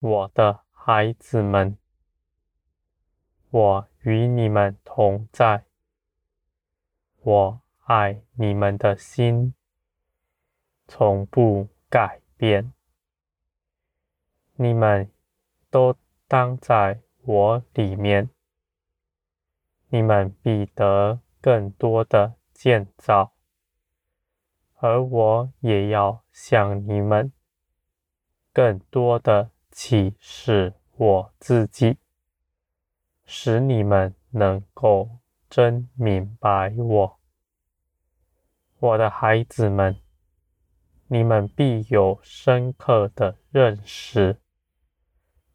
我的孩子们，我与你们同在，我爱你们的心从不改变。你们都当在我里面，你们必得更多的建造，而我也要向你们更多的启示我自己，使你们能够真明白我。我的孩子们，你们必有深刻的认识，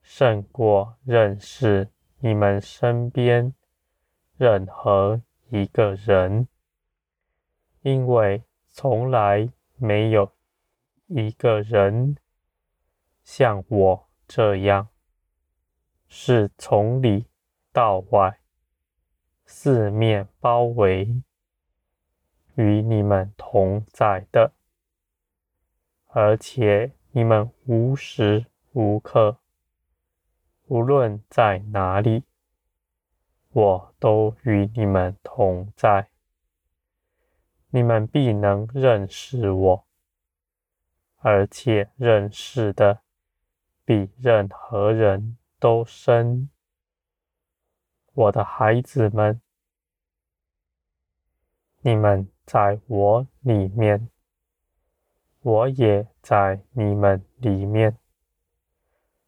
胜过认识你们身边任何一个人，因为从来没有一个人像我这样，是从里到外四面包围，与你们同在的，而且你们无时无刻，无论在哪里，我都与你们同在。你们必能认识我，而且认识的比任何人都深。我的孩子们，你们在我里面，我也在你们里面。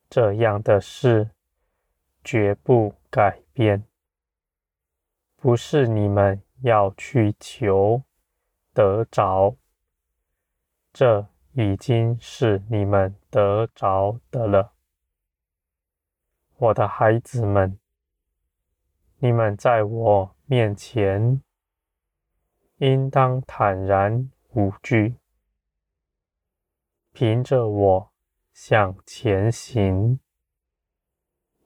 这样的事绝不改变，不是你们要去求。得着，这已经是你们得着的了，我的孩子们，你们在我面前应当坦然无惧，凭着我向前行，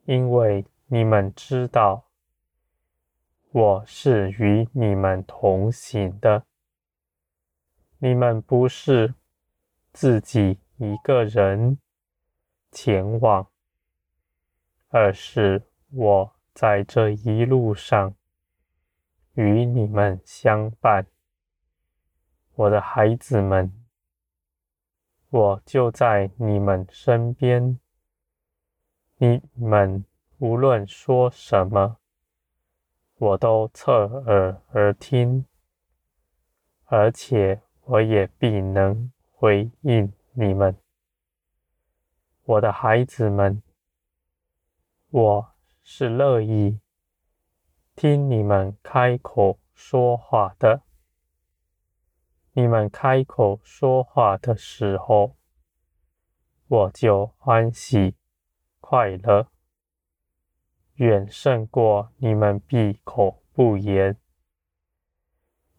因为你们知道我是与你们同行的。你们不是自己一个人前往，而是我在这一路上与你们相伴。我的孩子们，我就在你们身边。你们无论说什么，我都侧耳而听，而且。我也必能回应你们，我的孩子们。我是乐意听你们开口说话的。你们开口说话的时候，我就欢喜快乐，远胜过你们闭口不言。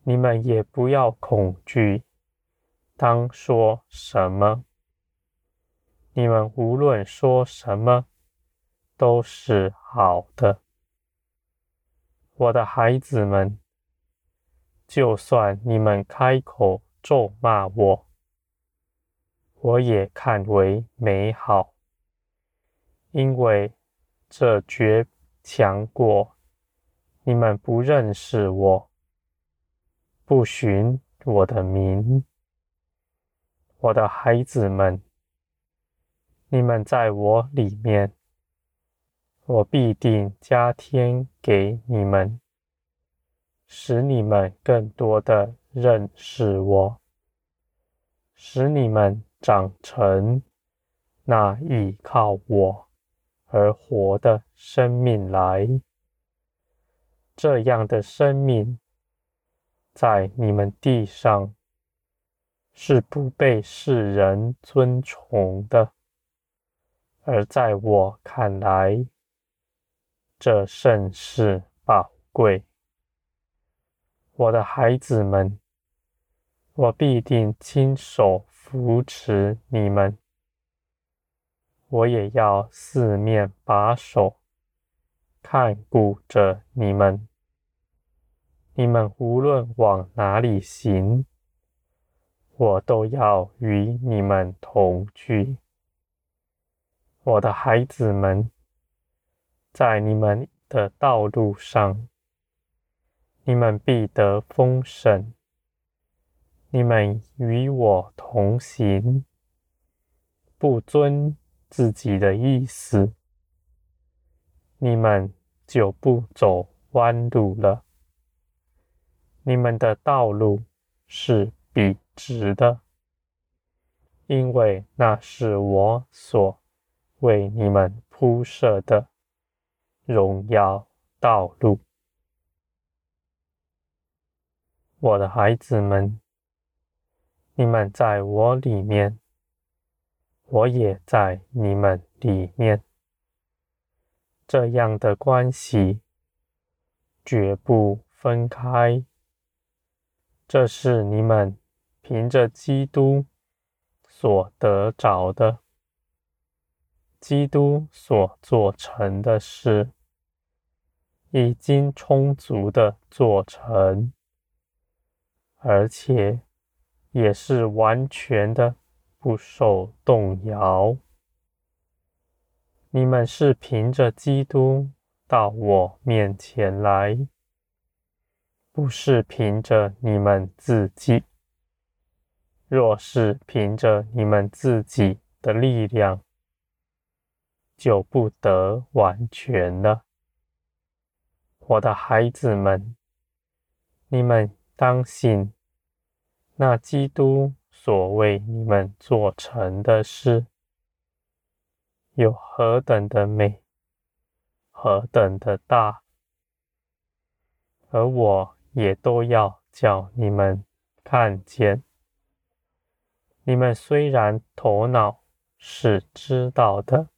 你们也不要恐惧，当说什么？你们无论说什么，都是好的。我的孩子们，就算你们开口咒骂我，我也看为美好，因为这绝强过你们不认识我。不寻我的名，我的孩子们，你们在我里面，我必定加添给你们，使你们更多的认识我，使你们长成那依靠我而活的生命来，这样的生命。在你们地上是不被世人尊崇的，而在我看来，这甚是宝贵。我的孩子们，我必定亲手扶持你们，我也要四面把守，看顾着你们。你们无论往哪里行，我都要与你们同去。我的孩子们，在你们的道路上，你们必得丰盛。你们与我同行，不遵自己的意思，你们就不走弯路了。你们的道路是笔直的，因为那是我所为你们铺设的荣耀道路。我的孩子们，你们在我里面，我也在你们里面。这样的关系绝不分开。这是你们凭着基督所得着的。基督所做成的事，已经充足的做成，而且也是完全的不受动摇。你们是凭着基督到我面前来，不是凭着你们自己。若是凭着你们自己的力量，就不得完全了，我的孩子们，你们当信，那基督所为你们做成的事，有何等的美，何等的大，而我也都要叫你们看见。你们虽然头脑是知道的。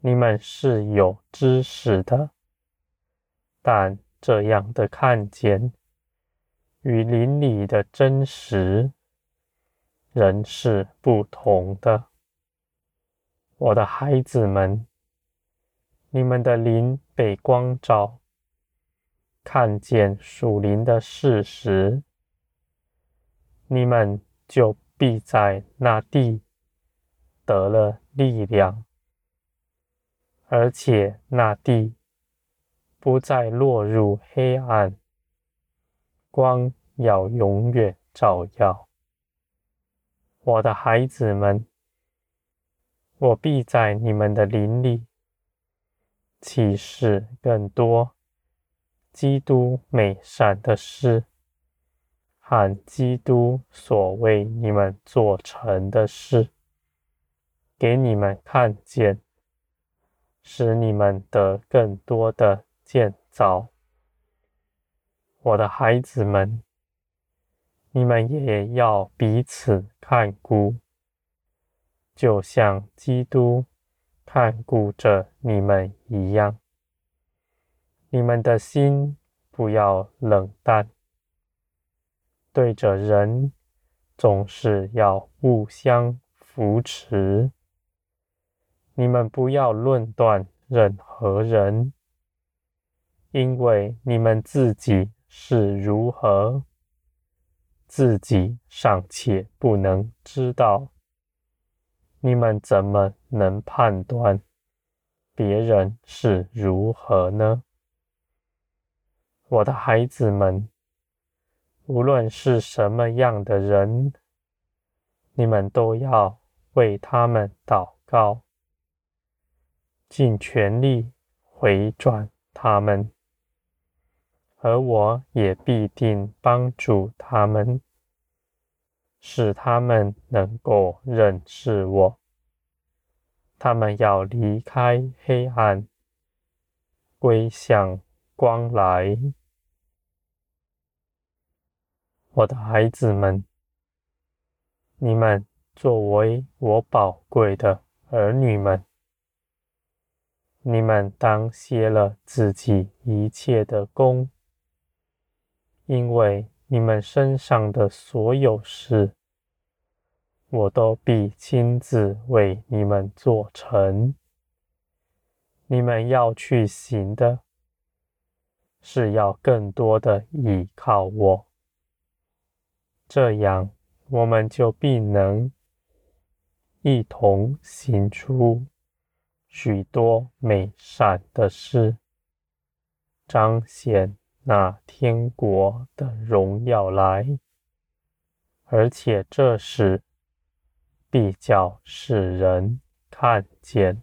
你们是有知识的，但这样的看见与灵里的真实仍是不同的。我的孩子们，你们的灵被光照，看见属灵的事实，你们就必在那地得了力量。而且那地不再落入黑暗，光要永远照耀。我的孩子们，我必在你们的灵里启示更多基督美善的事，和基督所为你们做成的事，给你们看见。使你们得更多的建造，我的孩子们，你们也要彼此看顾，就像基督看顾着你们一样。你们的心不要冷淡，对着人总是要互相扶持。你们不要论断任何人，因为你们自己是如何，自己尚且不能知道，你们怎么能判断别人是如何呢？我的孩子们，无论是什么样的人，你们都要为他们祷告。尽全力回转他们，而我也必定帮助他们，使他们能够认识我。他们要离开黑暗，归向光来。我的孩子们，你们作为我宝贵的儿女们。你们当歇了自己一切的工，因为你们身上的所有事，我都必亲自为你们做成。你们要去行的，是要更多的依靠我，这样我们就必能一同行出许多美善的事，彰显那天国的荣耀来。而且这时必叫世人看见。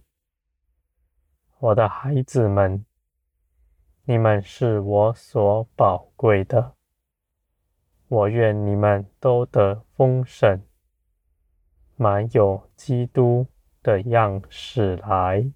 我的孩子们，你们是我所宝贵的。我愿你们都得丰盛，满有基督的样式来。